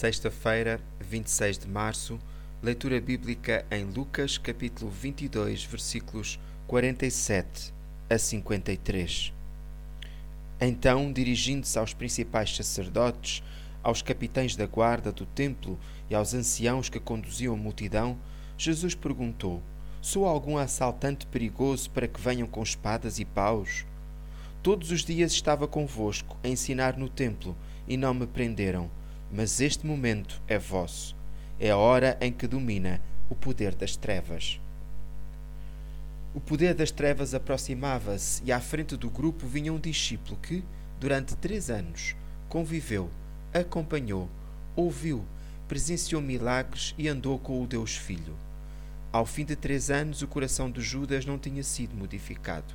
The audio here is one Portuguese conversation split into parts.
Sexta-feira, 26 de março, leitura bíblica em Lucas, capítulo 22, versículos 47 a 53. Então, dirigindo-se aos principais sacerdotes, aos capitães da guarda do templo e aos anciãos que conduziam a multidão, Jesus perguntou: Sou algum assaltante perigoso para que venham com espadas e paus? Todos os dias estava convosco a ensinar no templo e não me prenderam mas este momento é vosso. É a hora em que domina o poder das trevas. O poder das trevas aproximava-se e à frente do grupo vinha um discípulo que, durante três anos, conviveu, acompanhou, ouviu, presenciou milagres e andou com o Deus Filho. Ao fim de três anos, o coração de Judas não tinha sido modificado.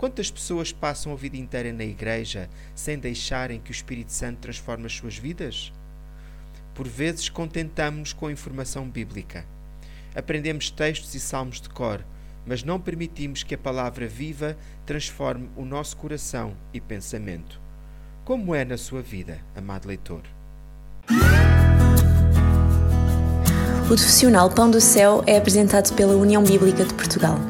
Quantas pessoas passam a vida inteira na igreja sem deixarem que o Espírito Santo transforme as suas vidas? Por vezes contentamos-nos com a informação bíblica. Aprendemos textos e salmos de cor, mas não permitimos que a palavra viva transforme o nosso coração e pensamento. Como é na sua vida, amado leitor? O profissional Pão do Céu é apresentado pela União Bíblica de Portugal.